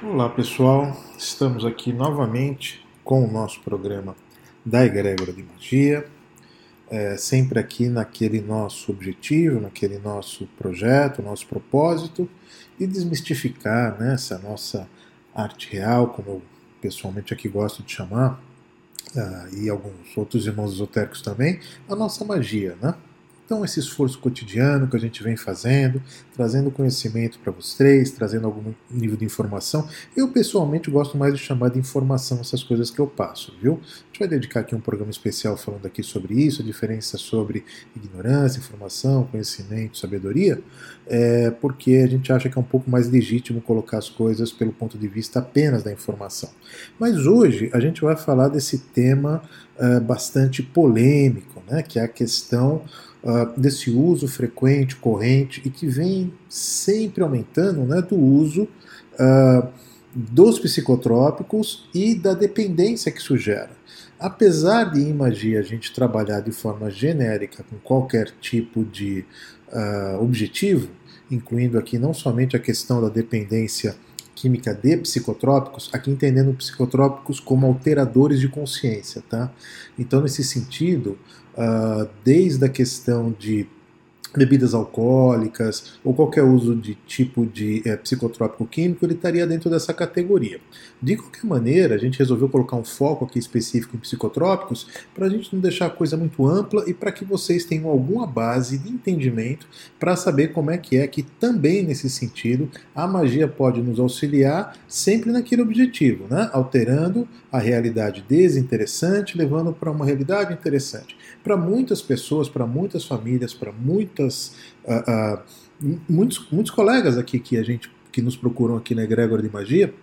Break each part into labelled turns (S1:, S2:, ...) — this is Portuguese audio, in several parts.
S1: Olá pessoal, estamos aqui novamente com o nosso programa da Egrégora de Magia, é, sempre aqui naquele nosso objetivo, naquele nosso projeto, nosso propósito, e desmistificar né, essa nossa arte real, como eu pessoalmente aqui gosto de chamar, uh, e alguns outros irmãos esotéricos também, a nossa magia, né? Então, esse esforço cotidiano que a gente vem fazendo, trazendo conhecimento para vocês, trazendo algum nível de informação. Eu, pessoalmente, gosto mais de chamar de informação essas coisas que eu passo, viu? A gente vai dedicar aqui um programa especial falando aqui sobre isso, a diferença sobre ignorância, informação, conhecimento, sabedoria, é porque a gente acha que é um pouco mais legítimo colocar as coisas pelo ponto de vista apenas da informação. Mas hoje a gente vai falar desse tema uh, bastante polêmico, né, que é a questão uh, desse uso frequente, corrente e que vem sempre aumentando né, do uso uh, dos psicotrópicos e da dependência que isso gera. Apesar de em magia a gente trabalhar de forma genérica com qualquer tipo de uh, objetivo, incluindo aqui não somente a questão da dependência química de psicotrópicos, aqui entendendo psicotrópicos como alteradores de consciência, tá? Então, nesse sentido, desde a questão de bebidas alcoólicas ou qualquer uso de tipo de é, psicotrópico químico, ele estaria dentro dessa categoria. De qualquer maneira, a gente resolveu colocar um foco aqui específico em psicotrópicos para a gente não deixar a coisa muito ampla e para que vocês tenham alguma base de entendimento para saber como é que é que também nesse sentido a magia pode nos auxiliar sempre naquele objetivo, né? alterando a realidade desinteressante, levando para uma realidade interessante. Para muitas pessoas, para muitas famílias, para muitas uh, uh, muitos, muitos colegas aqui que a gente que nos procuram aqui na Egregor de Magia,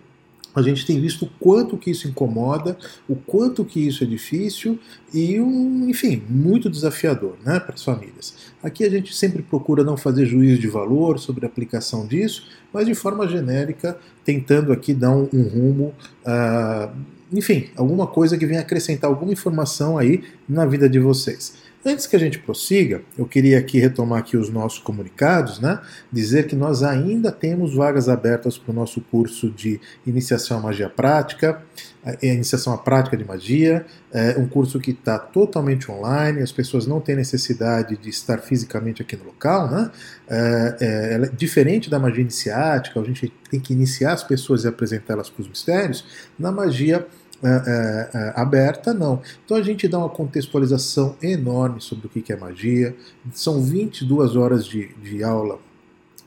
S1: a gente tem visto o quanto que isso incomoda, o quanto que isso é difícil e, um, enfim, muito desafiador né, para as famílias. Aqui a gente sempre procura não fazer juízo de valor sobre a aplicação disso, mas de forma genérica, tentando aqui dar um, um rumo uh, enfim, alguma coisa que venha acrescentar alguma informação aí na vida de vocês. Antes que a gente prossiga, eu queria aqui retomar aqui os nossos comunicados, né? Dizer que nós ainda temos vagas abertas para o nosso curso de iniciação à magia prática, é, iniciação à prática de magia, é um curso que está totalmente online, as pessoas não têm necessidade de estar fisicamente aqui no local, né? É, é, é diferente da magia iniciática, a gente tem que iniciar as pessoas e apresentá-las para os mistérios. Na magia aberta, não. Então a gente dá uma contextualização enorme sobre o que é magia. São 22 horas de, de aula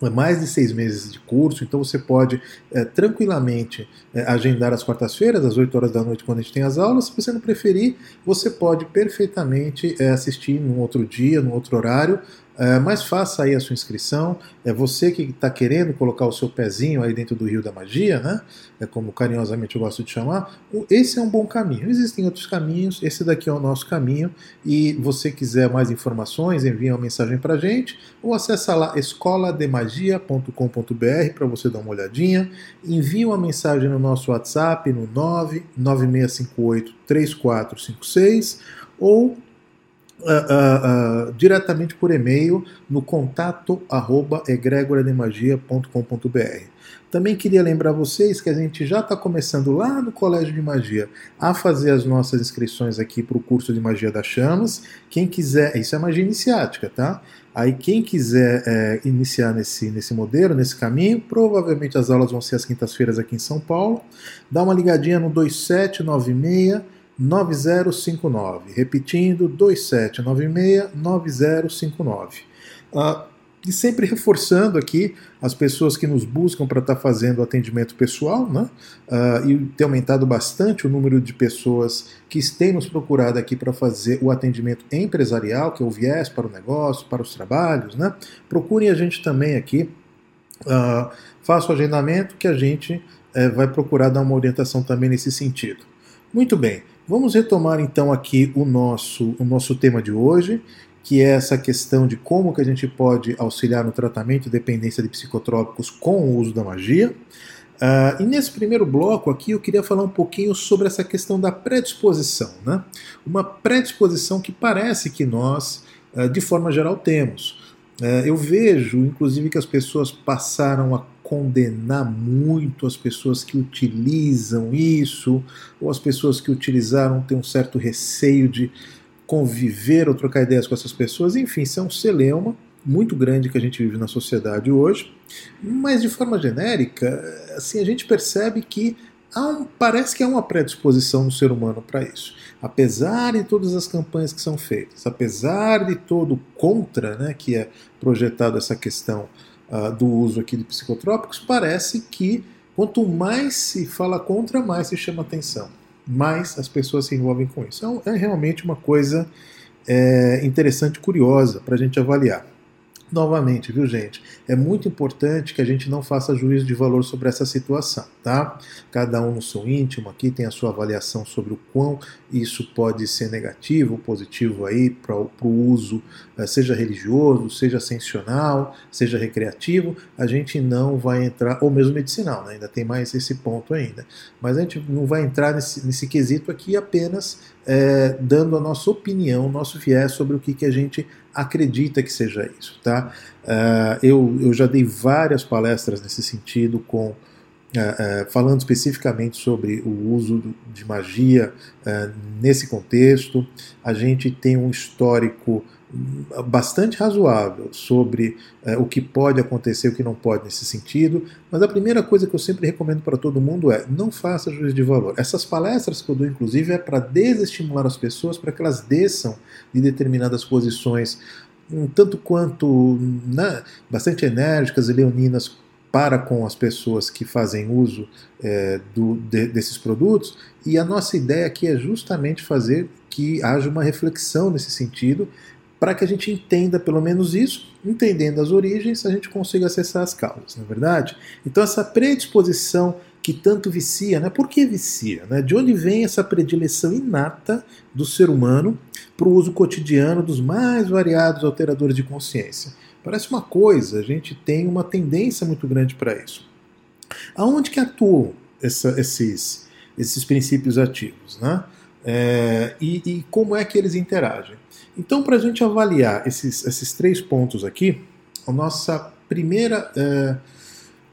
S1: é mais de seis meses de curso, então você pode é, tranquilamente é, agendar as quartas-feiras, às 8 horas da noite, quando a gente tem as aulas. Se você não preferir, você pode perfeitamente é, assistir num outro dia, num outro horário, é, mas faça aí a sua inscrição. É você que está querendo colocar o seu pezinho aí dentro do rio da magia, né? É como carinhosamente eu gosto de chamar. Esse é um bom caminho. Existem outros caminhos. Esse daqui é o nosso caminho. E você quiser mais informações, envie uma mensagem para gente ou acessa lá escolademagia.com.br para você dar uma olhadinha. Envie uma mensagem no nosso WhatsApp no 99658 3456 ou Uh, uh, diretamente por e-mail no contato arroba. Também queria lembrar vocês que a gente já está começando lá no Colégio de Magia a fazer as nossas inscrições aqui para o curso de Magia das Chamas. Quem quiser, isso é magia iniciática, tá? Aí quem quiser é, iniciar nesse, nesse modelo, nesse caminho, provavelmente as aulas vão ser às quintas-feiras aqui em São Paulo. Dá uma ligadinha no 2796 9059. Repetindo, 2796-9059. Ah, e sempre reforçando aqui as pessoas que nos buscam para estar tá fazendo atendimento pessoal, né? Uh, e tem aumentado bastante o número de pessoas que têm nos procurado aqui para fazer o atendimento empresarial, que é o viés para o negócio, para os trabalhos, né? Procurem a gente também aqui, uh, faça o agendamento que a gente uh, vai procurar dar uma orientação também nesse sentido. Muito bem. Vamos retomar então aqui o nosso, o nosso tema de hoje, que é essa questão de como que a gente pode auxiliar no tratamento de dependência de psicotrópicos com o uso da magia. Uh, e nesse primeiro bloco aqui eu queria falar um pouquinho sobre essa questão da predisposição. Né? Uma predisposição que parece que nós, uh, de forma geral, temos. Uh, eu vejo, inclusive, que as pessoas passaram a condenar muito as pessoas que utilizam isso, ou as pessoas que utilizaram têm um certo receio de conviver ou trocar ideias com essas pessoas. Enfim, isso é um celeuma muito grande que a gente vive na sociedade hoje. Mas de forma genérica, assim, a gente percebe que um, parece que há uma predisposição no ser humano para isso. Apesar de todas as campanhas que são feitas, apesar de todo contra né, que é projetado essa questão uh, do uso aqui de psicotrópicos, parece que quanto mais se fala contra, mais se chama atenção, mais as pessoas se envolvem com isso. Então, é realmente uma coisa é, interessante, curiosa para a gente avaliar. Novamente, viu, gente? É muito importante que a gente não faça juízo de valor sobre essa situação, tá? Cada um no seu íntimo aqui tem a sua avaliação sobre o quão isso pode ser negativo ou positivo aí para o uso, eh, seja religioso, seja ascensional, seja recreativo. A gente não vai entrar, ou mesmo medicinal, né? ainda tem mais esse ponto ainda. Mas a gente não vai entrar nesse, nesse quesito aqui apenas é, dando a nossa opinião, nosso viés sobre o que, que a gente acredita que seja isso. Tá? Uh, eu, eu já dei várias palestras nesse sentido, com uh, uh, falando especificamente sobre o uso de magia nesse contexto. A gente tem um histórico bastante razoável sobre é, o que pode acontecer o que não pode nesse sentido, mas a primeira coisa que eu sempre recomendo para todo mundo é não faça juízo de valor. Essas palestras que eu dou, inclusive, é para desestimular as pessoas para que elas desçam de determinadas posições, um tanto quanto né, bastante enérgicas e leoninas para com as pessoas que fazem uso é, do, de, desses produtos, e a nossa ideia aqui é justamente fazer que haja uma reflexão nesse sentido para que a gente entenda pelo menos isso, entendendo as origens, a gente consiga acessar as causas, não é verdade? Então essa predisposição que tanto vicia, né? Por que vicia? Né? De onde vem essa predileção inata do ser humano para o uso cotidiano dos mais variados alteradores de consciência? Parece uma coisa, a gente tem uma tendência muito grande para isso. Aonde que atuam essa, esses, esses princípios ativos? Né? É, e, e como é que eles interagem? Então, para a gente avaliar esses, esses três pontos aqui, a nossa primeira é,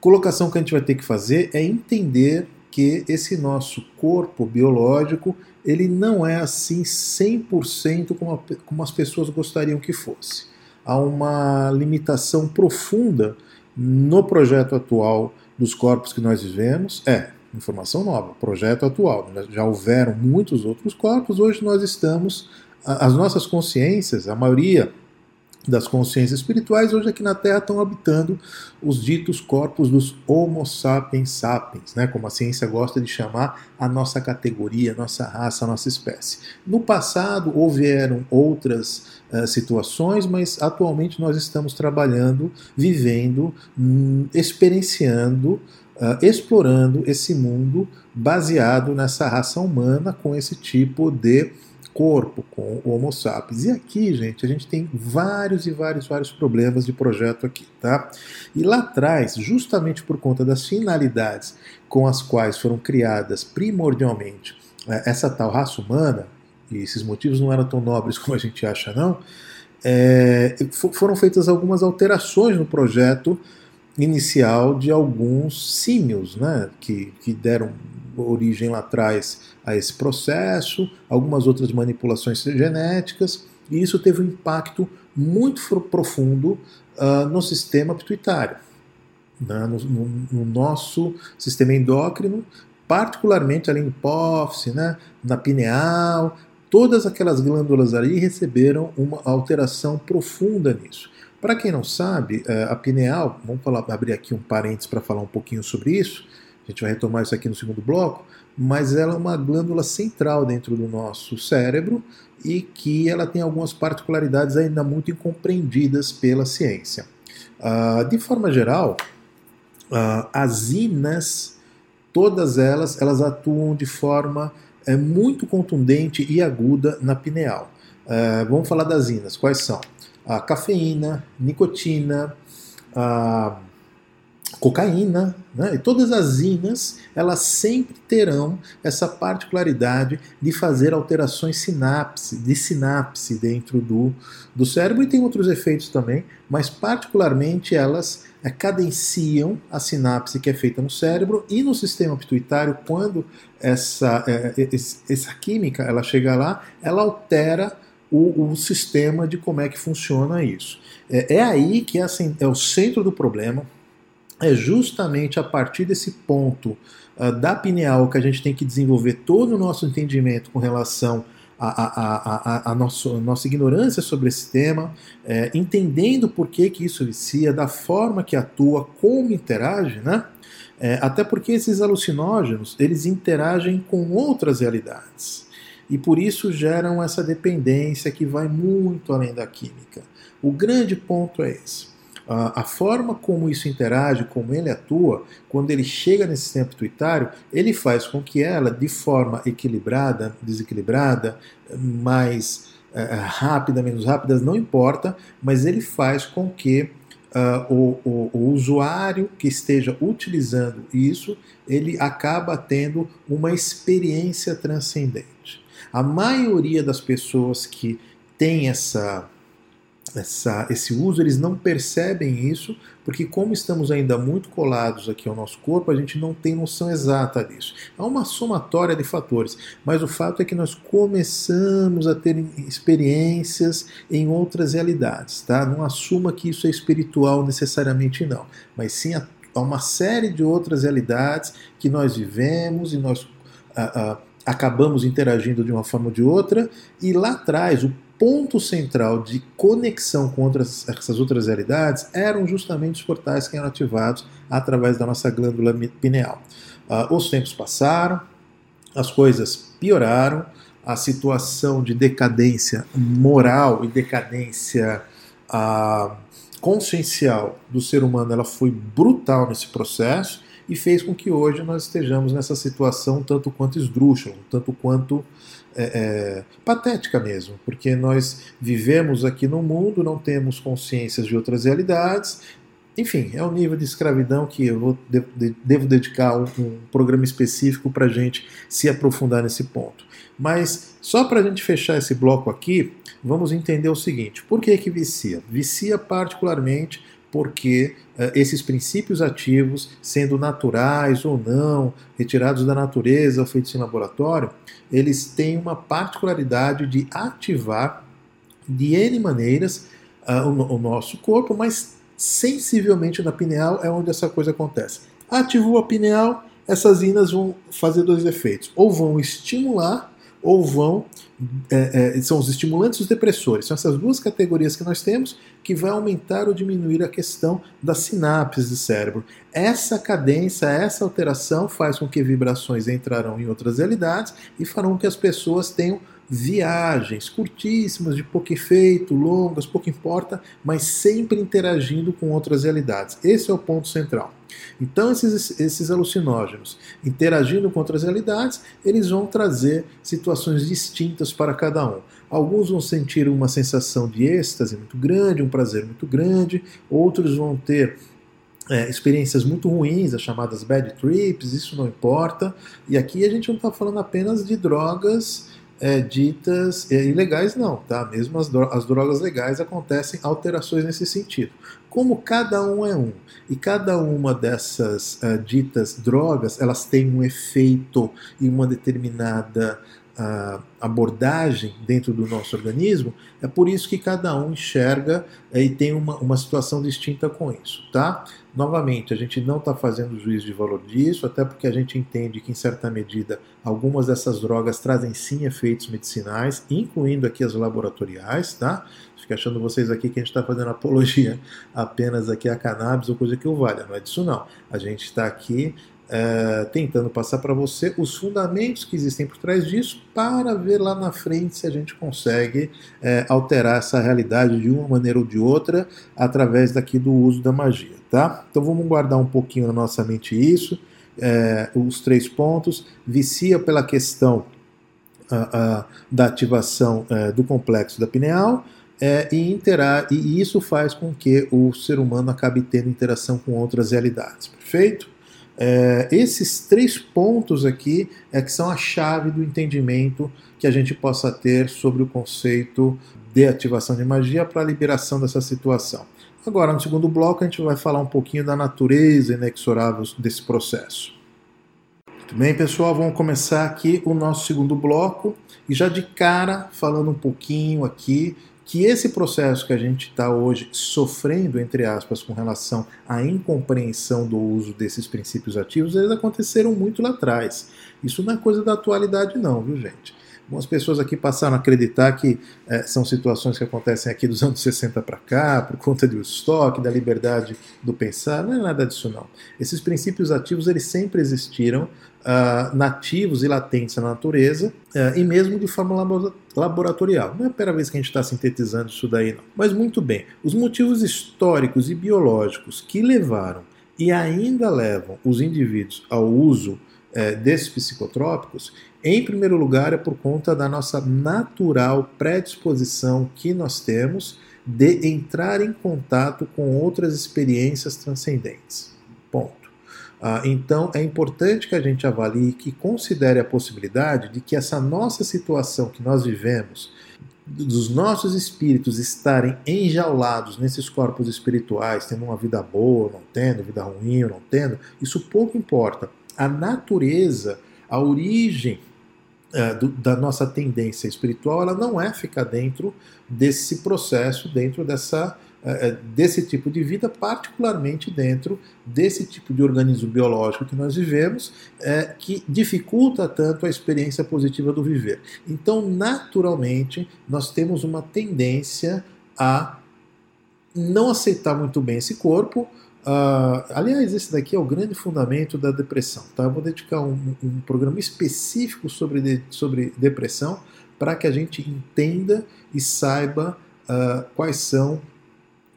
S1: colocação que a gente vai ter que fazer é entender que esse nosso corpo biológico ele não é assim 100% como, a, como as pessoas gostariam que fosse. Há uma limitação profunda no projeto atual dos corpos que nós vivemos. É, informação nova, projeto atual. Já houveram muitos outros corpos, hoje nós estamos as nossas consciências, a maioria das consciências espirituais hoje aqui na Terra estão habitando os ditos corpos dos Homo sapiens sapiens, né, como a ciência gosta de chamar a nossa categoria, a nossa raça, a nossa espécie. No passado houveram outras uh, situações, mas atualmente nós estamos trabalhando, vivendo, hum, experienciando, uh, explorando esse mundo baseado nessa raça humana com esse tipo de corpo com o Homo sapiens. E aqui, gente, a gente tem vários e vários, vários problemas de projeto aqui, tá? E lá atrás, justamente por conta das finalidades com as quais foram criadas primordialmente eh, essa tal raça humana, e esses motivos não eram tão nobres como a gente acha, não, é, foram feitas algumas alterações no projeto inicial de alguns símios, né, que, que deram origem lá atrás a esse processo, algumas outras manipulações genéticas, e isso teve um impacto muito profundo uh, no sistema pituitário, né, no, no, no, nosso sistema endócrino, particularmente ali no hipófise, né, na pineal, todas aquelas glândulas ali receberam uma alteração profunda nisso. Para quem não sabe, eh, a pineal, vamos falar, abrir aqui um parênteses para falar um pouquinho sobre isso, a gente vai retomar isso aqui no segundo bloco, mas ela é uma glândula central dentro do nosso cérebro e que ela tem algumas particularidades ainda muito incompreendidas pela ciência. Uh, de forma geral, uh, as inas, todas elas, elas atuam de forma é, muito contundente e aguda na pineal. Uh, vamos falar das inas. Quais são? A cafeína, nicotina, a cocaína, né? e todas as inas, elas sempre terão essa particularidade de fazer alterações sinapse, de sinapse dentro do, do cérebro, e tem outros efeitos também, mas particularmente elas é, cadenciam a sinapse que é feita no cérebro e no sistema pituitário, quando essa, é, essa química ela chega lá, ela altera o, o, sistema de como é que funciona isso. É, é aí que é, assim, é o centro do problema, é justamente a partir desse ponto uh, da pineal que a gente tem que desenvolver todo o nosso entendimento com relação a, a, a, a, nosso, a nossa ignorância sobre esse tema, é, entendendo por que, que isso vicia, da forma que atua, como interage, né? É, até porque esses alucinógenos eles interagem com outras realidades e por isso geram essa dependência que vai muito além da química. O grande ponto é esse a, forma como isso interage, como ele atua, quando ele chega nesse sistema pituitário, ele faz com que ela, de forma equilibrada, desequilibrada, mais é, rápida, menos rápida, não importa, mas ele faz com que Uh, o, o, o, usuário que esteja utilizando isso, ele acaba tendo uma experiência transcendente. A maioria das pessoas que tem essa essa, esse uso, eles não percebem isso, porque como estamos ainda muito colados aqui ao nosso corpo, a gente não tem noção exata disso. É uma somatória de fatores, mas o fato é que nós começamos a ter experiências em outras realidades, tá? Não assuma que isso é espiritual necessariamente não, mas sim há uma série de outras realidades que nós vivemos e nós ah, ah, acabamos interagindo de uma forma ou de outra, e lá atrás o ponto central de conexão com outras, essas outras realidades eram justamente os portais que eram ativados através da nossa glândula pineal. Uh, os tempos passaram, as coisas pioraram, a situação de decadência moral e decadência uh, consciencial do ser humano ela foi brutal nesse processo e fez com que hoje nós estejamos nessa situação tanto quanto esdrúxula, tanto quanto é, é, patética mesmo, porque nós vivemos aqui no mundo, não temos consciências de outras realidades. Enfim, é um nível de escravidão que eu vou, devo, devo dedicar um, um programa específico para a gente se aprofundar nesse ponto. Mas só para a gente fechar esse bloco aqui, vamos entender o seguinte: por que, que vicia? Vicia particularmente porque esses princípios ativos, sendo naturais ou não, retirados da natureza ou feitos em laboratório, eles têm uma particularidade de ativar de N maneiras uh, o, o, nosso corpo, mas sensivelmente na pineal é onde essa coisa acontece. Ativou a pineal, essas inas vão fazer dois efeitos: ou vão estimular ou vão é, é, são os estimulantes e os depressores. São essas duas categorias que nós temos que vai aumentar ou diminuir a questão das sinapses do cérebro. Essa cadência, essa alteração faz com que vibrações entrarão em outras realidades e farão com que as pessoas tenham viagens curtíssimas, de pouco efeito, longas, pouco importa, mas sempre interagindo com outras realidades. Esse é o ponto central. Então, esses, esses alucinógenos, interagindo com outras realidades, eles vão trazer situações distintas para cada um. Alguns vão sentir uma sensação de êxtase muito grande, um prazer muito grande, outros vão ter é, experiências muito ruins, as chamadas bad trips, isso não importa. E aqui a gente não está falando apenas de drogas é, ditas é, ilegais, não, tá? Mesmo as, as drogas legais acontecem alterações nesse sentido. Como cada um é um e cada uma dessas uh, ditas drogas elas têm um efeito e uma determinada uh, abordagem dentro do nosso organismo, é por isso que cada um enxerga uh, e tem uma, uma situação distinta com isso, tá? Novamente, a gente não está fazendo juízo de valor disso, até porque a gente entende que, em certa medida, algumas dessas drogas trazem sim efeitos medicinais, incluindo aqui as laboratoriais, tá? Fico achando vocês aqui que a gente está fazendo apologia apenas aqui a cannabis ou coisa que o valha. Não é disso não. A gente está aqui é, tentando passar para você os fundamentos que existem por trás disso para ver lá na frente se a gente consegue é, alterar essa realidade de uma maneira ou de outra através daqui do uso da magia, tá? Então vamos guardar um pouquinho na nossa mente isso, é, os três pontos, vicia pela questão uh, uh, da ativação uh, do complexo da pineal, é, e, interar, e isso faz com que o ser humano acabe tendo interação com outras realidades. Perfeito? É, esses três pontos aqui é que são a chave do entendimento que a gente possa ter sobre o conceito de ativação de magia para a liberação dessa situação. Agora, no segundo bloco, a gente vai falar um pouquinho da natureza inexorável desse processo. Muito bem, pessoal, vamos começar aqui o nosso segundo bloco e já de cara falando um pouquinho aqui que esse processo que a gente está hoje sofrendo, entre aspas, com relação à incompreensão do uso desses princípios ativos, eles aconteceram muito lá atrás. Isso não é coisa da atualidade, não, viu, gente? Algumas pessoas aqui passaram a acreditar que é, são situações que acontecem aqui dos anos 60 para cá, por conta do estoque, da liberdade do pensar. Não é nada disso, não. Esses princípios ativos, eles sempre existiram, uh, nativos e latentes na natureza, uh, e mesmo de forma laboratorial. Não é a primeira vez que a gente está sintetizando isso daí, não. Mas muito bem, os motivos históricos e biológicos que levaram e ainda levam os indivíduos ao uso é, desses psicotrópicos, em primeiro lugar, é por conta da nossa natural predisposição que nós temos de entrar em contato com outras experiências transcendentes. Ponto. Ah, então, é importante que a gente avalie que considere a possibilidade de que essa nossa situação que nós vivemos, dos nossos espíritos estarem enjaulados nesses corpos espirituais, tendo uma vida boa, não tendo, vida ruim não tendo, isso pouco importa a natureza, a origem é, do, da nossa tendência espiritual, ela não é ficar dentro desse processo, dentro dessa, é, é, desse tipo de vida, particularmente dentro desse tipo de organismo biológico que nós vivemos, que dificulta tanto a experiência positiva do viver. Então, naturalmente, nós temos uma tendência a não aceitar muito bem esse corpo, Uh, aliás, esse daqui é o grande fundamento da depressão. Tá? Eu vou dedicar um, um programa específico sobre, de, sobre depressão para que a gente entenda e saiba uh, quais são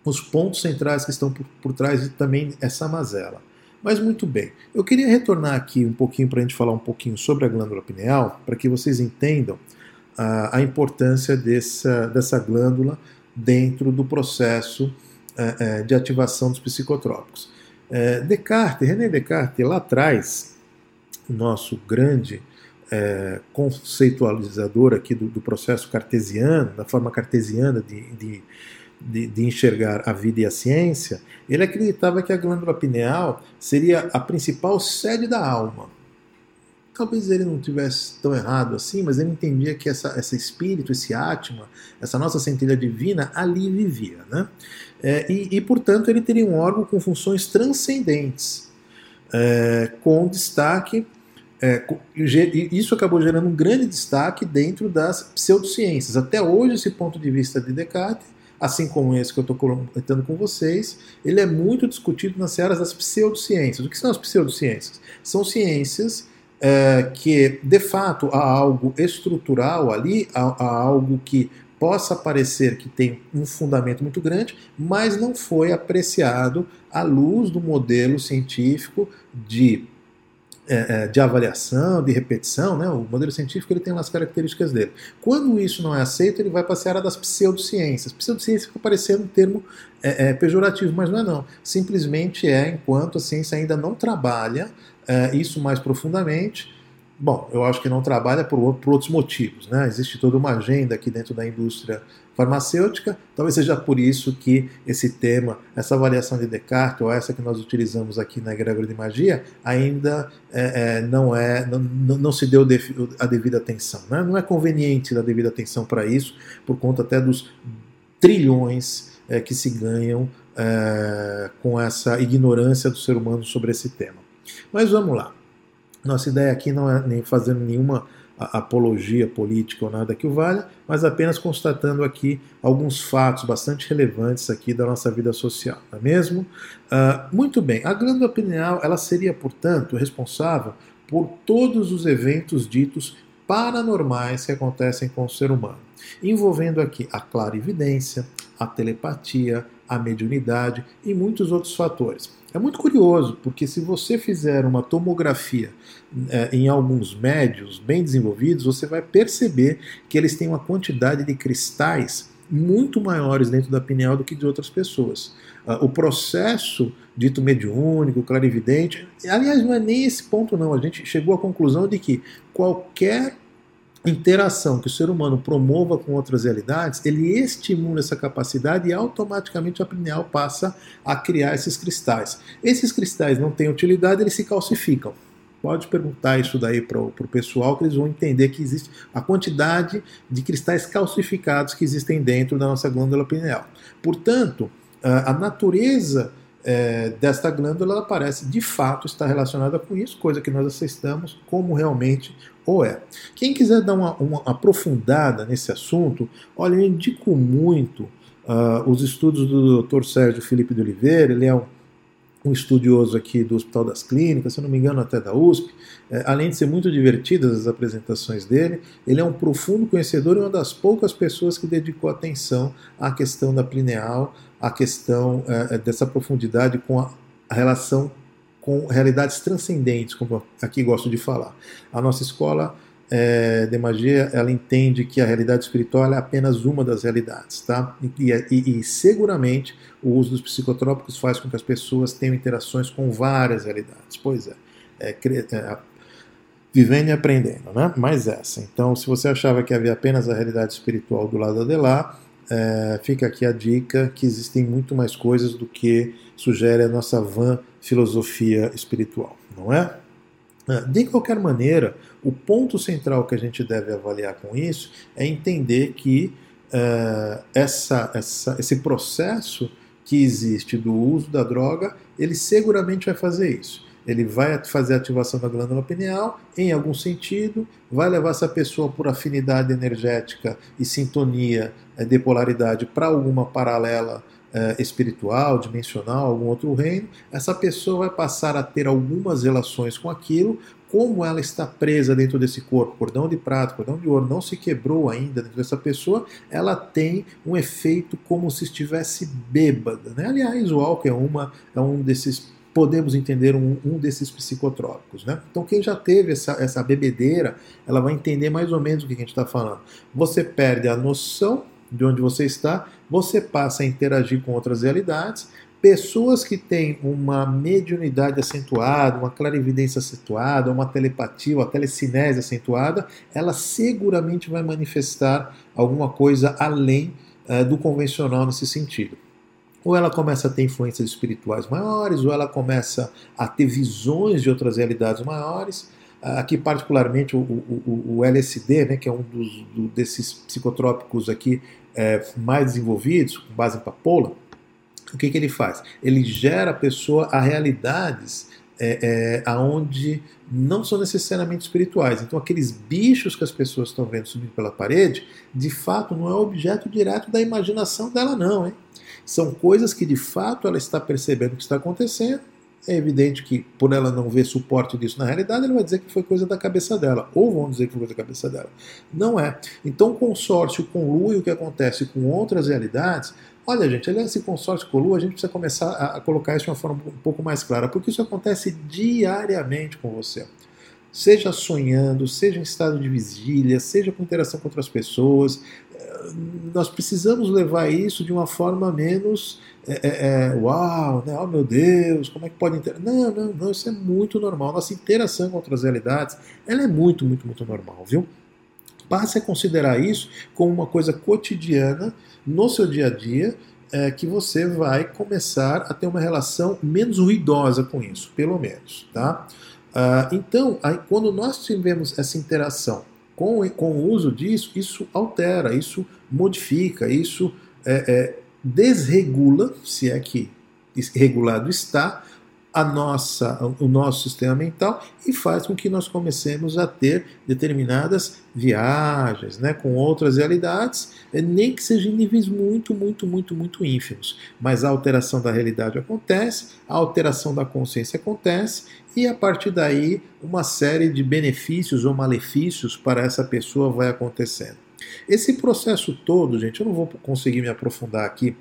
S1: os pontos centrais que estão por, por trás de também essa mazela. Mas muito bem, eu queria retornar aqui um pouquinho para a gente falar um pouquinho sobre a glândula pineal, para que vocês entendam uh, a importância dessa, dessa glândula dentro do processo de ativação dos psicotrópicos. É, Descartes, René Descartes, lá atrás, o nosso grande é, conceitualizador aqui do, do, processo cartesiano, da forma cartesiana de, de, de, de, enxergar a vida e a ciência, ele acreditava que a glândula pineal seria a principal sede da alma. Talvez ele não tivesse tão errado assim, mas ele entendia que essa, esse espírito, esse átma, essa nossa centelha divina ali vivia. Né? É, e, e, portanto, ele teria um órgão com funções transcendentes, é, com destaque. É, isso acabou gerando um grande destaque dentro das pseudociências. Até hoje, esse ponto de vista de Descartes, assim como esse que eu estou comentando com vocês, ele é muito discutido nas áreas das pseudociências. O que são as pseudociências? São ciências é, que, de fato, há algo estrutural ali, há, há algo que possa parecer que tem um fundamento muito grande, mas não foi apreciado à luz do modelo científico de, é, é de avaliação, de repetição. Né? O modelo científico ele tem umas características dele. Quando isso não é aceito, ele vai para a área das pseudociências. Pseudociência fica parecendo um termo é, é, pejorativo, mas não é não. Simplesmente é enquanto a ciência ainda não trabalha é, isso mais profundamente. Bom, eu acho que não trabalha por, por, outros motivos. Né? Existe toda uma agenda aqui dentro da indústria farmacêutica, talvez seja por isso que esse tema, essa avaliação de Descartes, ou essa que nós utilizamos aqui na egrégora de magia, ainda é, é, não, é, não, não, se deu a devida atenção. Né? Não é conveniente dar devida atenção para isso, por conta até dos trilhões é, que se ganham é, com essa ignorância do ser humano sobre esse tema. Mas vamos lá. Nossa ideia aqui não é nem fazendo nenhuma apologia política ou nada que o valha, mas apenas constatando aqui alguns fatos bastante relevantes aqui da nossa vida social, não é mesmo? Uh, muito bem, a glândula pineal ela seria, portanto, responsável por todos os eventos ditos paranormais que acontecem com o ser humano, envolvendo aqui a clarividência, a telepatia, a mediunidade e muitos outros fatores. É muito curioso, porque se você fizer uma tomografia é, em alguns médios bem desenvolvidos, você vai perceber que eles têm uma quantidade de cristais muito maiores dentro da pineal do que de outras pessoas. Uh, o processo dito mediúnico, clarividente, aliás, não é nem esse ponto não. A gente chegou à conclusão de que qualquer interação que o ser humano promova com outras realidades, ele estimula essa capacidade e automaticamente a pineal passa a criar esses cristais. Esses cristais não têm utilidade, eles se calcificam. Pode perguntar isso daí para o pessoal, que eles vão entender que existe a quantidade de cristais calcificados que existem dentro da nossa glândula pineal. Portanto, a natureza é, desta glândula ela parece de fato estar relacionada com isso, coisa que nós aceitamos como realmente ou é. Quem quiser dar uma, uma aprofundada nesse assunto, olha, eu indico muito uh, os estudos do Dr. Sérgio Felipe de Oliveira, ele é um, um estudioso aqui do Hospital das Clínicas, se não me engano até da USP, é, além de ser muito divertidas as apresentações dele, ele é um profundo conhecedor e uma das poucas pessoas que dedicou atenção à questão da plineal, à questão é, dessa profundidade com a relação com realidades transcendentes, como aqui gosto de falar. A nossa escola é, de magia, ela entende que a realidade espiritual é apenas uma das realidades, tá? E, e, e, seguramente o uso dos psicotrópicos faz com que as pessoas tenham interações com várias realidades. Pois é, é, é vivendo e aprendendo, né? Mais essa. Então, se você achava que havia apenas a realidade espiritual do lado de lá, é, fica aqui a dica que existem muito mais coisas do que sugere a nossa van filosofia espiritual, não é? é? De qualquer maneira, o ponto central que a gente deve avaliar com isso é entender que uh, essa, essa, esse processo que existe do uso da droga, ele seguramente vai fazer isso. Ele vai fazer a ativação da glândula pineal, em algum sentido, vai levar essa pessoa por afinidade energética e sintonia eh, de polaridade para alguma paralela é, espiritual, dimensional, algum outro reino, essa pessoa vai passar a ter algumas relações com aquilo, como ela está presa dentro desse corpo, cordão de prata, cordão de ouro, não se quebrou ainda dentro dessa pessoa, ela tem um efeito como se estivesse bêbada. Né? Aliás, o álcool é, uma, é um desses podemos entender um, um, desses psicotrópicos. Né? Então, quem já teve essa, essa bebedeira, ela vai entender mais ou menos o que a gente está falando. Você perde a noção de onde você está, você passa a interagir com outras realidades. Pessoas que têm uma mediunidade acentuada, uma clarividência acentuada, uma telepatia, uma telecinese acentuada, ela seguramente vai manifestar alguma coisa além uh, do convencional nesse sentido. Ou ela começa a ter influências espirituais maiores, ou ela começa a ter visões de outras realidades maiores. Aqui, particularmente, o, o, o LSD, né, que é um dos, do, desses psicotrópicos aqui é, mais desenvolvidos, com base em papoula, o que, que ele faz? Ele gera a pessoa a realidades é, é, aonde não são necessariamente espirituais. Então, aqueles bichos que as pessoas estão vendo subindo pela parede, de fato, não é objeto direto da imaginação dela, não. Hein? São coisas que, de fato, ela está percebendo que está acontecendo é evidente que, por ela não ver suporte disso na realidade, ela vai dizer que foi coisa da cabeça dela, ou vão dizer que foi coisa da cabeça dela. Não é. Então, consórcio com Lua e o que acontece com outras realidades. Olha, gente, aliás, esse consórcio com Lua, a gente precisa começar a colocar isso de uma forma um pouco mais clara, porque isso acontece diariamente com você seja sonhando, seja em estado de vigília, seja com interação com outras pessoas. Eh, nós precisamos levar isso de uma forma menos é, é, uau, né? oh meu Deus, como é que pode interagir? Não, não, não, isso é muito normal. Nossa interação com outras realidades, ela é muito, muito, muito normal, viu? Passe a considerar isso como uma coisa cotidiana no seu dia a dia, é, que você vai começar a ter uma relação menos ruidosa com isso, pelo menos, tá? Ah, então, aí, quando nós tivemos essa interação com, com o uso disso, isso altera, isso modifica, isso é, é, desregula, se é que regulado está, a nossa, o nosso sistema mental e faz com que nós comecemos a ter determinadas viagens né, com outras realidades, eh, nem que sejam em níveis muito, muito, muito, muito ínfimos. Mas a alteração da realidade acontece, a alteração da consciência acontece e a partir daí uma série de benefícios ou malefícios para essa pessoa vai acontecendo. Esse processo todo, gente, eu não vou conseguir me aprofundar aqui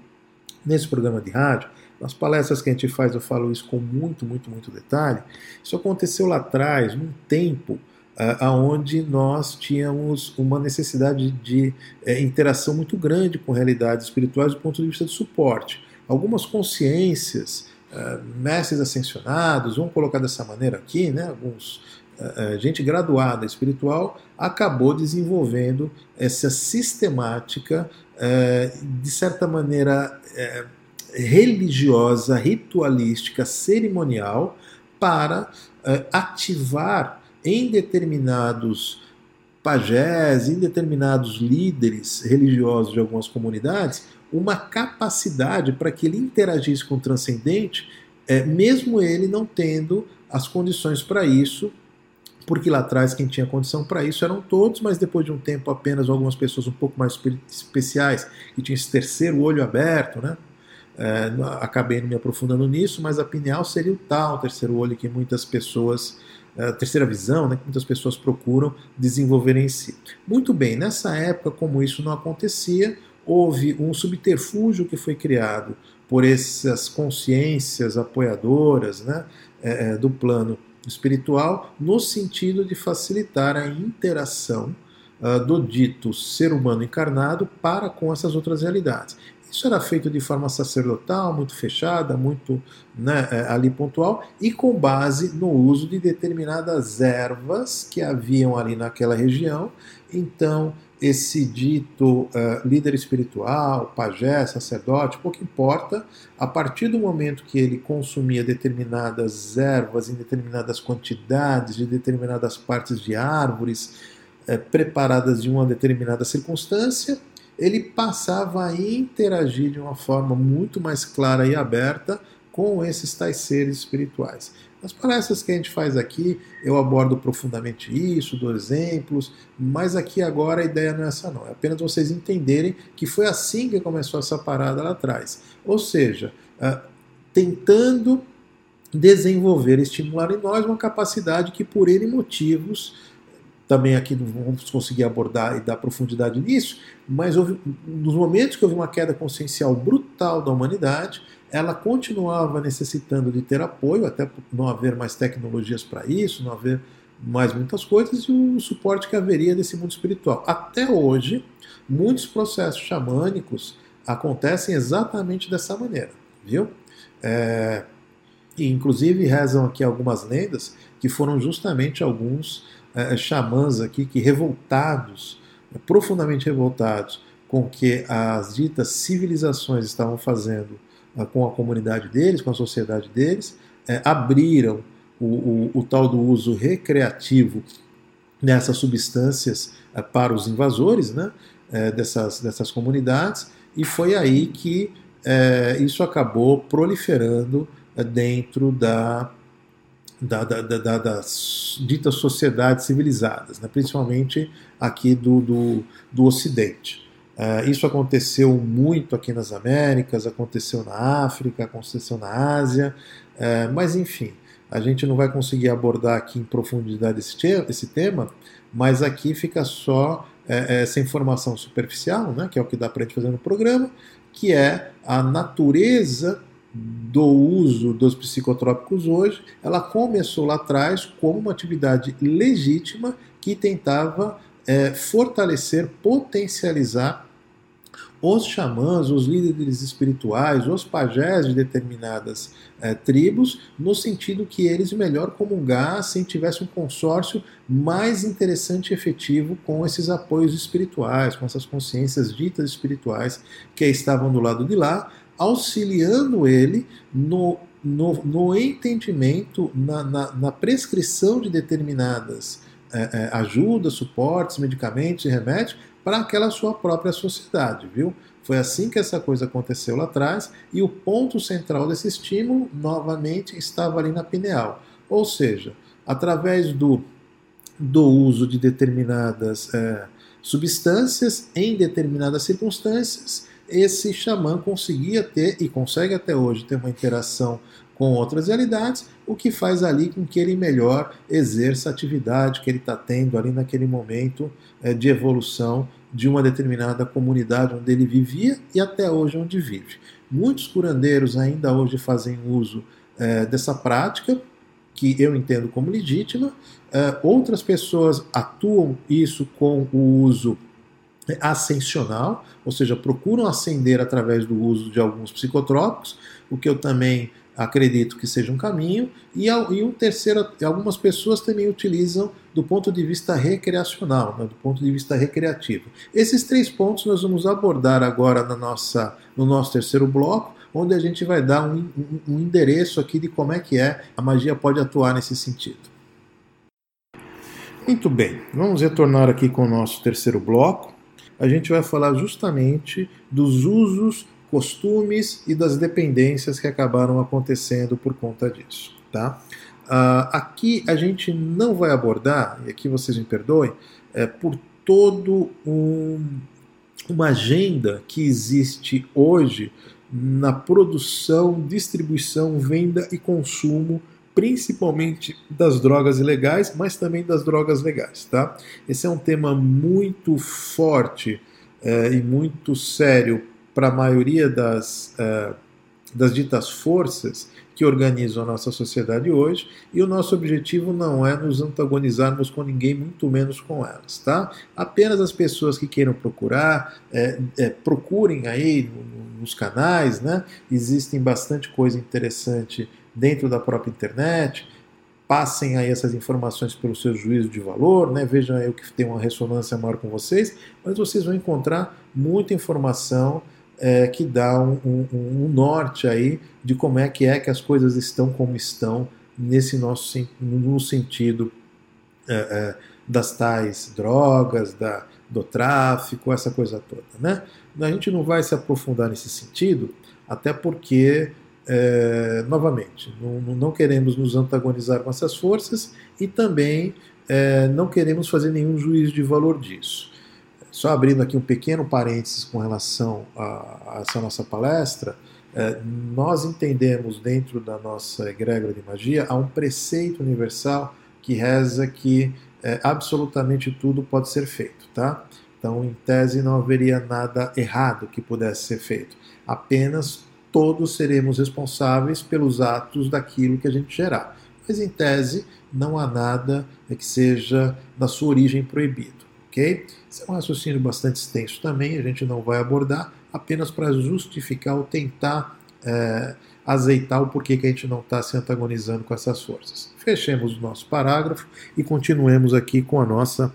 S1: nesse programa de rádio. Nas palestras que a gente faz, eu falo isso com muito, muito, muito detalhe. Isso aconteceu lá atrás, num tempo uh, aonde nós tínhamos uma necessidade de uh, interação muito grande com realidades espirituais do ponto de vista de suporte. Algumas consciências, uh, mestres ascensionados, vamos colocar dessa maneira aqui, né, alguns uh, gente graduada espiritual, acabou desenvolvendo essa sistemática, uh, de certa maneira, religiosa, ritualística, cerimonial, para ativar em determinados pajés, em determinados líderes religiosos de algumas comunidades, uma capacidade para que ele interagisse com o transcendente, é, mesmo ele não tendo as condições para isso, porque lá atrás quem tinha condição para isso eram todos, mas depois de um tempo apenas algumas pessoas um pouco mais especiais, que tinham esse terceiro olho aberto, né? É, acabei me aprofundando nisso, mas a pineal seria o tal terceiro olho que muitas pessoas a terceira visão, né, que muitas pessoas procuram desenvolver em si. Muito bem, nessa época, como isso não acontecia, houve um subterfúgio que foi criado por essas consciências apoiadoras né, é, é do plano espiritual, no sentido de facilitar a interação uh, do dito ser humano encarnado para com essas outras realidades. Isso era feito de forma sacerdotal, muito fechada, muito né, é, ali pontual, e com base no uso de determinadas ervas que haviam ali naquela região. Então, esse dito uh, líder espiritual, pajé, sacerdote, pouco importa, a partir do momento que ele consumia determinadas ervas em determinadas quantidades, de determinadas partes de árvores, uh, preparadas de uma determinada circunstância, ele passava a interagir de uma forma muito mais clara e aberta com esses tais seres espirituais. Nas palestras que a gente faz aqui, eu abordo profundamente isso, dou exemplos, mas aqui agora a ideia não é essa não, é apenas vocês entenderem que foi assim que começou essa parada lá atrás. Ou seja, uh, tentando desenvolver, estimular em nós uma capacidade que por N motivos também aqui não vamos conseguir abordar e dar profundidade nisso, mas houve, nos momentos que houve uma queda consciencial brutal da humanidade, ela continuava necessitando de ter apoio, até não haver mais tecnologias para isso, não haver mais muitas coisas, e o suporte que haveria desse mundo espiritual. Até hoje, muitos processos xamânicos acontecem exatamente dessa maneira, viu? É, e inclusive rezam aqui algumas lendas que foram justamente alguns é, xamãs aqui que revoltados, profundamente revoltados com o que as ditas civilizações estavam fazendo uh, com a comunidade deles, com a sociedade deles, é, abriram o, o, o, tal do uso recreativo dessas substâncias é, para os invasores né, é, dessas, dessas comunidades, e foi aí que é, isso acabou proliferando é, dentro da da, da, da, das ditas sociedades civilizadas, né? principalmente aqui do, do, do Ocidente. Uh, isso aconteceu muito aqui nas Américas, aconteceu na África, aconteceu na Ásia, uh, mas enfim, a gente não vai conseguir abordar aqui em profundidade esse, esse tema, mas aqui fica só é, essa informação superficial, né, que é o que dá para a gente fazer no programa, que é a natureza do uso dos psicotrópicos hoje, ela começou lá atrás como uma atividade legítima que tentava é, fortalecer, potencializar os xamãs, os líderes espirituais, os pajés de determinadas é, tribos, no sentido que eles melhor comungassem, tivessem um consórcio mais interessante e efetivo com esses apoios espirituais, com essas consciências ditas espirituais que estavam do lado de lá, auxiliando ele no, no, no entendimento, na, na, na, prescrição de determinadas é, é, ajudas, suportes, medicamentos e remédios para aquela sua própria sociedade, viu? Foi assim que essa coisa aconteceu lá atrás e o ponto central desse estímulo, novamente, estava ali na pineal. Ou seja, através do, do uso de determinadas é, substâncias em determinadas circunstâncias, esse xamã conseguia ter e consegue até hoje ter uma interação com outras realidades, o que faz ali com que ele melhor exerça a atividade que ele está tendo ali naquele momento é, de evolução de uma determinada comunidade onde ele vivia e até hoje onde vive. Muitos curandeiros ainda hoje fazem uso é, dessa prática, que eu entendo como legítima, é, outras pessoas atuam isso com o uso ascensional, ou seja, procuram ascender através do uso de alguns psicotrópicos, o que eu também acredito que seja um caminho, e, um terceiro, algumas pessoas também utilizam do ponto de vista recreacional, né, do ponto de vista recreativo. Esses três pontos nós vamos abordar agora na nossa, no nosso terceiro bloco, onde a gente vai dar um, um, um endereço aqui de como é que é a magia pode atuar nesse sentido. Muito bem, vamos retornar aqui com o nosso terceiro bloco. A gente vai falar justamente dos usos costumes e das dependências que acabaram acontecendo por conta disso. Tá? Uh, aqui a gente não vai abordar, e aqui vocês me perdoem, é, por todo um, uma agenda que existe hoje na produção, distribuição, venda e consumo, principalmente das drogas ilegais, mas também das drogas legais. Tá? Esse é um tema muito forte é, e muito sério para a maioria das, uh, das ditas forças que organizam a nossa sociedade hoje, e o nosso objetivo não é nos antagonizarmos com ninguém, muito menos com elas, tá? Apenas as pessoas que queiram procurar, é, é, procurem aí nos canais, né? Existem bastante coisa interessante dentro da própria internet, passem aí essas informações pelo seu juízo de valor, né? vejam aí o que tem uma ressonância maior com vocês, mas vocês vão encontrar muita informação é, que dá um, um, um, norte aí de como é que é que as coisas estão como estão nesse nosso no sentido é, é, das tais drogas, da, do tráfico, essa coisa toda, né? A gente não vai se aprofundar nesse sentido, até porque é, novamente, não, não, queremos nos antagonizar com essas forças e também é, não queremos fazer nenhum juízo de valor disso. Só abrindo aqui um pequeno parênteses com relação a, a essa nossa palestra, é, nós entendemos dentro da nossa egrégora de magia há um preceito universal que reza que absolutamente tudo pode ser feito, tá? Então, em tese, não haveria nada errado que pudesse ser feito. Apenas todos seremos responsáveis pelos atos daquilo que a gente gerar. Mas, em tese, não há nada que seja da sua origem proibido ok? Esse é um raciocínio bastante extenso também, a gente não vai abordar, apenas para justificar ou tentar é, azeitar o porquê que a gente não está se antagonizando com essas forças. Fechemos o nosso parágrafo e continuemos aqui com a nossa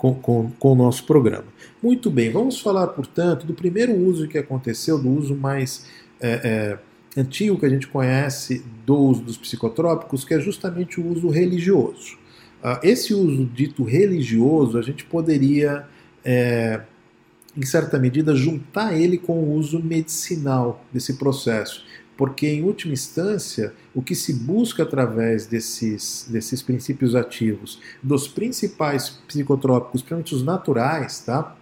S1: com, com, o nosso programa. Muito bem, vamos falar, portanto, do primeiro uso que aconteceu, do uso mais é, é, antigo que a gente conhece do uso dos psicotrópicos, que é justamente o uso religioso. Ah, esse uso dito religioso, a gente poderia, é, em certa medida, juntar ele com o uso medicinal desse processo. Porque, em última instância, o que se busca através desses, desses princípios ativos, dos principais psicotrópicos, principalmente os naturais, tá?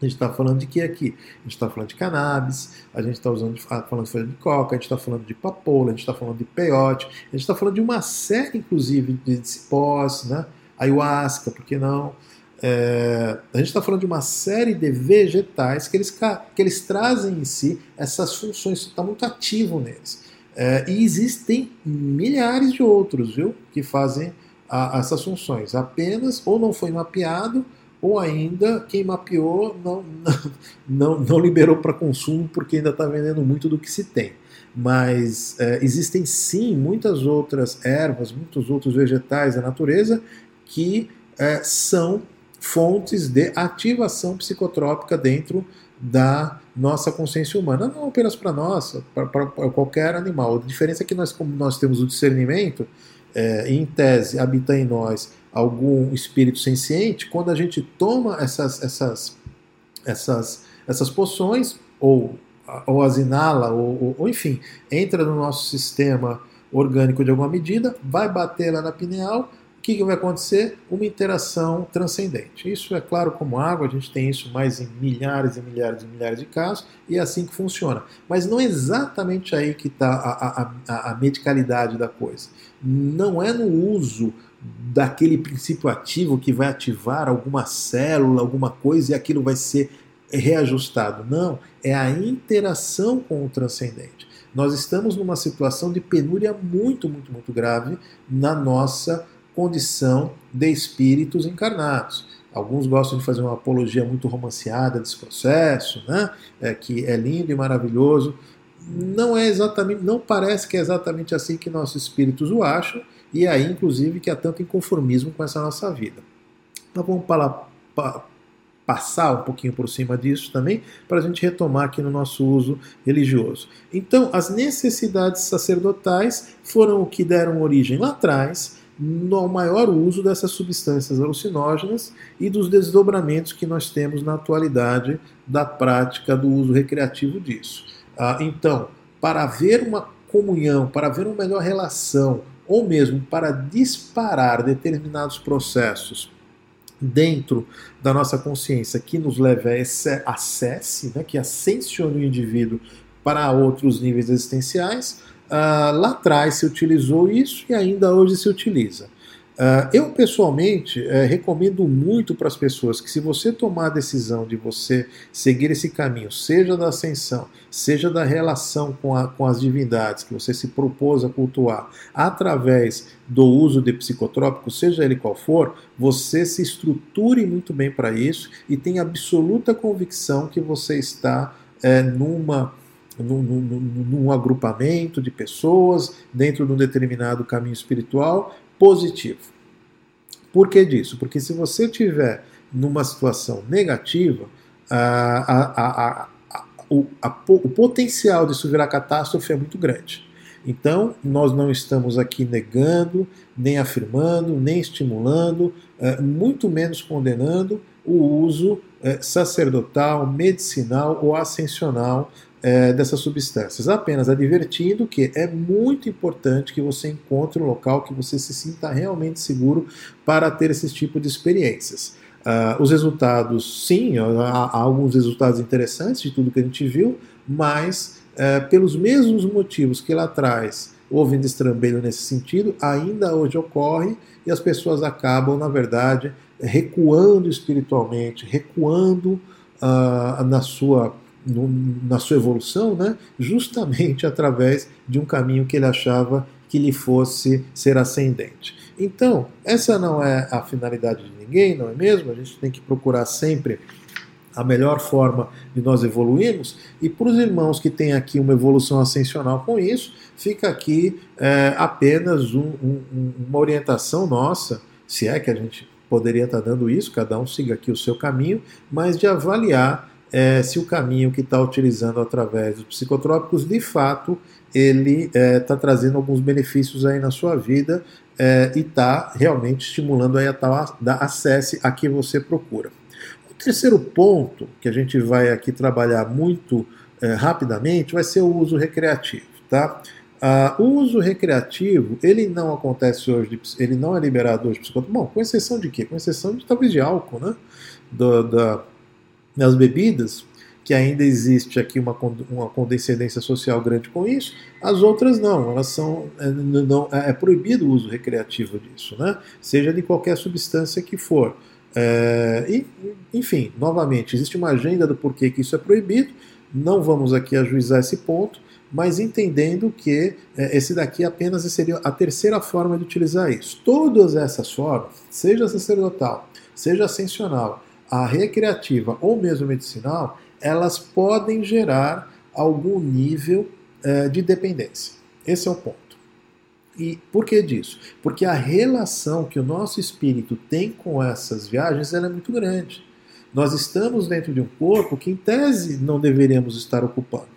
S1: A gente está falando de que aqui? A gente está falando de cannabis, a gente está ah, falando de coca, a gente está falando de papoula, a gente está falando de peiote, a gente está falando de uma série, inclusive, de cipós, né? ayahuasca, por que não? É, a gente está falando de uma série de vegetais que eles, que eles trazem em si essas funções, está muito ativo neles. É, e existem milhares de outros, viu, que fazem a, essas funções. Apenas ou não foi mapeado ou ainda quem mapeou não, não, não liberou para consumo porque ainda está vendendo muito do que se tem. Mas é, existem sim muitas outras ervas, muitos outros vegetais da natureza que é, são fontes de ativação psicotrópica dentro da nossa consciência humana, não apenas para nós, para qualquer animal. A diferença é que nós, como nós temos o discernimento, é, em tese habita em nós algum espírito senciente, quando a gente toma essas, essas, essas, essas poções, ou, ou as inala, ou, ou, ou enfim, entra no nosso sistema orgânico de alguma medida, vai bater lá na pineal, que, que vai acontecer? Uma interação transcendente. Isso é claro como água, a gente tem isso mais em milhares e milhares e milhares de casos, e é assim que funciona. Mas não é exatamente aí que está a, a, a, a medicalidade da coisa. Não é no uso daquele princípio ativo que vai ativar alguma célula, alguma coisa e aquilo vai ser reajustado. Não, é a interação com o transcendente. Nós estamos numa situação de penúria muito, muito, muito grave na nossa condição de espíritos encarnados. Alguns gostam de fazer uma apologia muito romanceada desse processo, né? É, que é lindo e maravilhoso, não é exatamente, não parece que é exatamente assim que nossos espíritos o acham, e aí, inclusive, que há tanto inconformismo com essa nossa vida. Então vamos para, para passar um pouquinho por cima disso também, para a gente retomar aqui no nosso uso religioso. Então, as necessidades sacerdotais foram o que deram origem lá atrás no maior uso dessas substâncias alucinógenas e dos desdobramentos que nós temos na atualidade da prática do uso recreativo disso. Ah, então, para haver uma comunhão, para haver uma melhor relação, ou mesmo para disparar determinados processos dentro da nossa consciência que nos leva a esse acesse, né, que ascensione o indivíduo para outros níveis existenciais, uh, lá atrás se utilizou isso e ainda hoje se utiliza. Uh, eu, pessoalmente, uh, recomendo muito para as pessoas que, se você tomar a decisão de você seguir esse caminho, seja da ascensão, seja da relação com, a, com as divindades que você se propôs a cultuar, através do uso de psicotrópicos, seja ele qual for, você se estruture muito bem para isso e tenha absoluta convicção que você está é, numa num, num, num, agrupamento de pessoas, dentro de um determinado caminho espiritual, positivo. Por que disso? Porque se você tiver numa situação negativa, a, a, a, o, o potencial disso virar catástrofe é muito grande. Então, nós não estamos aqui negando, nem afirmando, nem estimulando, é, muito menos condenando o uso é, sacerdotal, medicinal ou ascensional é, dessas substâncias, apenas advertindo que é muito importante que você encontre um local que você se sinta realmente seguro para ter esse tipo de experiências. Uh, os resultados, sim, há, há, alguns resultados interessantes de tudo que a gente viu, mas uh, pelos mesmos motivos que lá atrás houve destrambelho nesse sentido, ainda hoje ocorre e as pessoas acabam, na verdade, recuando espiritualmente, recuando uh, na sua no, na sua evolução, né, justamente através de um caminho que ele achava que lhe fosse ser ascendente. Então, essa não é a finalidade de ninguém, não é mesmo? A gente tem que procurar sempre a melhor forma de nós evoluirmos. E para os irmãos que têm aqui uma evolução ascensional com isso, fica aqui é, apenas um, um, uma orientação nossa, se é que a gente poderia estar dando isso, cada um siga aqui o seu caminho, mas de avaliar é, se o caminho que está utilizando através dos psicotrópicos, de fato, ele está é, tá trazendo alguns benefícios aí na sua vida é, e está realmente estimulando aí a tal da acesse a que você procura. O terceiro ponto que a gente vai aqui trabalhar muito é, rapidamente vai ser o uso recreativo, tá? Ah, o uso recreativo, ele não acontece hoje, ele não é liberado hoje psicotrópico. Bom, com exceção de quê? Com exceção de talvez de álcool, né? Do, da, nas bebidas, que ainda existe aqui uma, uma condescendência social grande com isso, as outras não, elas são é, não, é, é proibido o uso recreativo disso, né? seja de qualquer substância que for. É, e, enfim, novamente, existe uma agenda do porquê que isso é proibido, não vamos aqui ajuizar esse ponto, mas entendendo que é, esse daqui apenas seria a terceira forma de utilizar isso. Todas essas formas, seja sacerdotal, seja ascensional, a recreativa ou mesmo medicinal, elas podem gerar algum nível é, de dependência. Esse é o ponto. E por que disso? Porque a relação que o nosso espírito tem com essas viagens é muito grande. Nós estamos dentro de um corpo que, em tese, não deveríamos estar ocupando.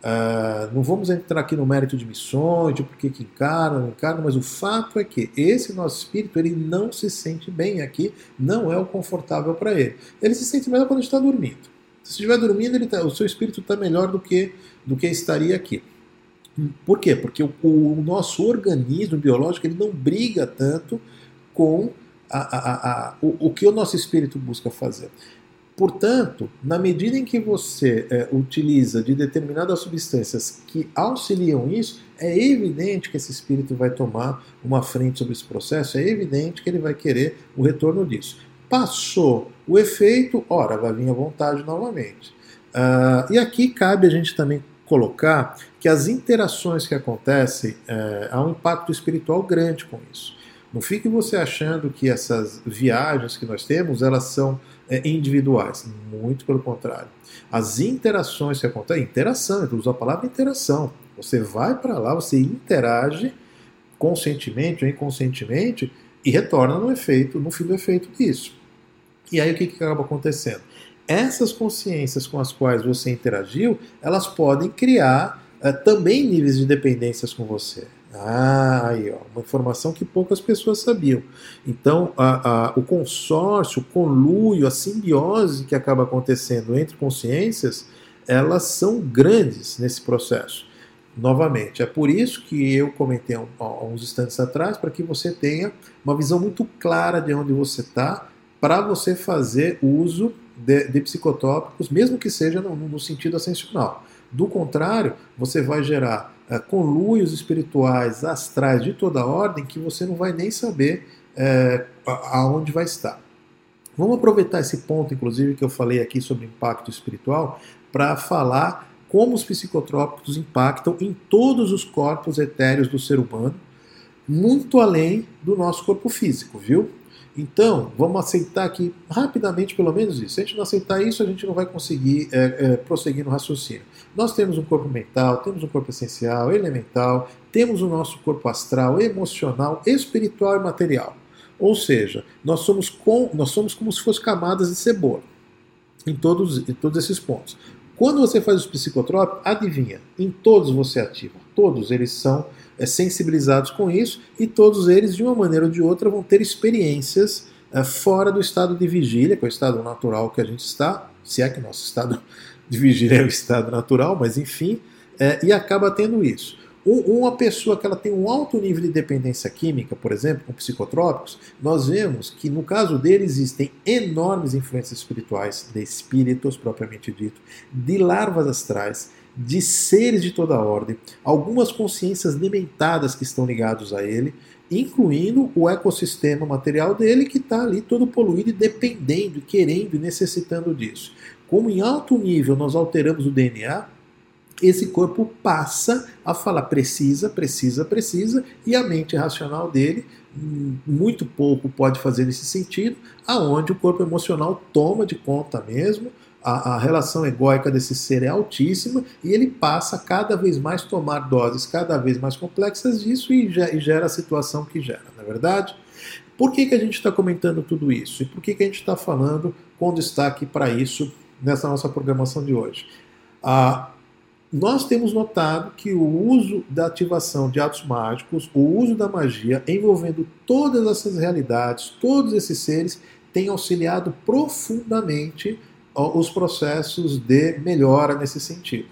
S1: Uh, não vamos entrar aqui no mérito de missões, de por que encarna, não encarna, mas o fato é que esse nosso espírito ele não se sente bem aqui, não é o confortável para ele. Ele se sente melhor quando está dormindo. Se estiver dormindo, tá, o seu espírito está melhor do que, do que estaria aqui. Por quê? Porque o, o nosso organismo biológico ele não briga tanto com a, a, a, o, o que o nosso espírito busca fazer. Portanto, na medida em que você é, utiliza de determinadas substâncias que auxiliam isso, é evidente que esse espírito vai tomar uma frente sobre esse processo, é evidente que ele vai querer o retorno disso. Passou o efeito, ora, vai vir à vontade novamente. Uh, e aqui cabe a gente também colocar que as interações que acontecem, é, há um impacto espiritual grande com isso. Não fique você achando que essas viagens que nós temos, elas são individuais. Muito pelo contrário. As interações que acontecem, interação, eu uso a palavra interação. Você vai para lá, você interage conscientemente ou inconscientemente e retorna no efeito, no fim do efeito disso. E aí o que, que acaba acontecendo? Essas consciências com as quais você interagiu, elas podem criar é, também níveis de dependências com você. Ah, aí, ó, uma informação que poucas pessoas sabiam. Então, a, a, o consórcio, o conluio, a simbiose que acaba acontecendo entre consciências, elas são grandes nesse processo. Novamente, é por isso que eu comentei há, uns instantes atrás, para que você tenha uma visão muito clara de onde você está, para você fazer uso de, de, psicotrópicos, mesmo que seja no, no sentido ascensional. Do contrário, você vai gerar conluios espirituais, astrais de toda ordem que você não vai nem saber é, aonde vai estar. Vamos aproveitar esse ponto, inclusive, que eu falei aqui sobre impacto espiritual, para falar como os psicotrópicos impactam em todos os corpos etéreos do ser humano, muito além do nosso corpo físico, viu? Então, vamos aceitar aqui rapidamente pelo menos isso. Se a gente não aceitar isso, a gente não vai conseguir é, é, prosseguir no raciocínio. Nós temos um corpo mental, temos um corpo essencial, elemental, temos o nosso corpo astral, emocional, espiritual e material. Ou seja, nós somos, com, nós somos como se fossem camadas de cebola em todos, em todos esses pontos. Quando você faz os psicotrópicos, adivinha, em todos você ativa. Todos eles são é, sensibilizados com isso e todos eles, de uma maneira ou de outra, vão ter experiências é, fora do estado de vigília, que é o estado natural que a gente está, se é que nosso estado de vigília é o estado natural, mas enfim, é, e acaba tendo isso. Uma pessoa que ela tem um alto nível de dependência química, por exemplo, com psicotrópicos, nós vemos que no caso dele existem enormes influências espirituais, de espíritos propriamente dito, de larvas astrais, de seres de toda ordem, algumas consciências dementadas que estão ligados a ele, incluindo o ecossistema material dele que está ali todo poluído e dependendo, querendo e necessitando disso. Como em alto nível nós alteramos o DNA, esse corpo passa a falar precisa, precisa, precisa, e a mente racional dele hum, muito pouco pode fazer nesse sentido, aonde o corpo emocional toma de conta mesmo, a, a, relação egóica desse ser é altíssima e ele passa cada vez mais tomar doses cada vez mais complexas disso e, e gera a situação que gera, não é verdade? Por que, que a gente está comentando tudo isso? E por que, que a gente está falando com destaque para isso nessa nossa programação de hoje? Ah, nós temos notado que o uso da ativação de atos mágicos, o uso da magia envolvendo todas essas realidades, todos esses seres, tem auxiliado profundamente os processos de melhora nesse sentido.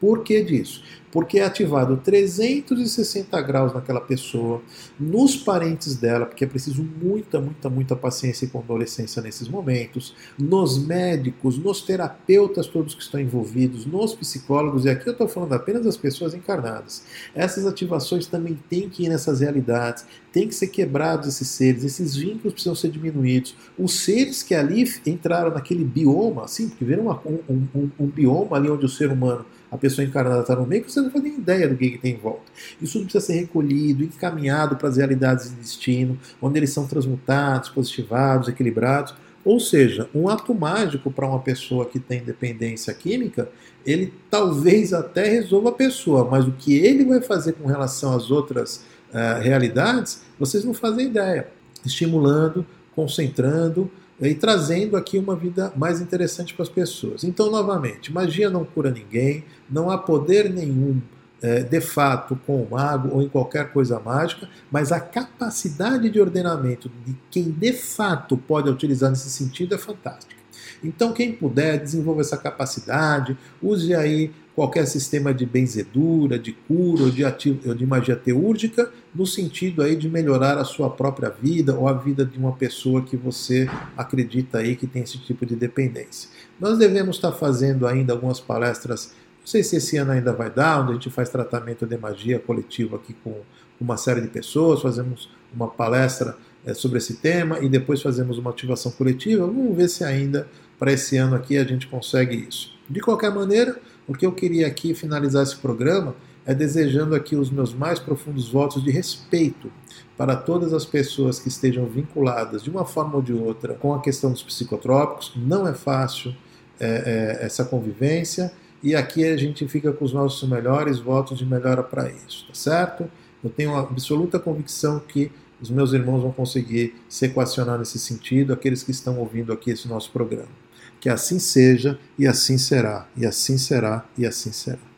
S1: Por que disso? Porque é ativado 360 graus naquela pessoa, nos parentes dela, porque é preciso muita, muita, muita paciência e condolescência nesses momentos, nos médicos, nos terapeutas todos que estão envolvidos, nos psicólogos, e aqui eu estou falando apenas das pessoas encarnadas. Essas ativações também têm que ir nessas realidades, tem que ser quebrados esses seres, esses vínculos precisam ser diminuídos. Os seres que ali entraram naquele bioma, assim, porque viram um, um, um, um bioma ali onde o ser humano a pessoa encarnada está no meio, que você não faz nem ideia do que, que tem em volta. Isso precisa ser recolhido, encaminhado para as realidades de destino, onde eles são transmutados, positivados, equilibrados. Ou seja, um ato mágico para uma pessoa que tem dependência química, ele talvez até resolva a pessoa, mas o que ele vai fazer com relação às outras uh, realidades, vocês não fazem ideia. Estimulando, concentrando, e trazendo aqui uma vida mais interessante para as pessoas. Então, novamente, magia não cura ninguém, não há poder nenhum é, de fato com o mago ou em qualquer coisa mágica, mas a capacidade de ordenamento de quem de fato pode utilizar nesse sentido é fantástica. Então, quem puder, desenvolva essa capacidade, use aí qualquer sistema de benzedura, de cura ou de, ativo, de magia teúrgica, no sentido aí de melhorar a sua própria vida ou a vida de uma pessoa que você acredita aí que tem esse tipo de dependência. Nós devemos estar fazendo ainda algumas palestras, não sei se esse ano ainda vai dar, onde a gente faz tratamento de magia coletivo aqui com uma série de pessoas, fazemos uma palestra é, sobre esse tema e depois fazemos uma ativação coletiva. Vamos ver se ainda para esse ano aqui a gente consegue isso. De qualquer maneira, o que eu queria aqui finalizar esse programa é desejando aqui os meus mais profundos votos de respeito para todas as pessoas que estejam vinculadas de uma forma ou de outra com a questão dos psicotrópicos. Não é fácil é, é, essa convivência e aqui a gente fica com os nossos melhores votos de melhora para isso, tá certo? Eu tenho absoluta convicção que os meus irmãos vão conseguir se equacionar nesse sentido, aqueles que estão ouvindo aqui esse nosso programa. Que assim seja, e assim será, e assim será, e assim será.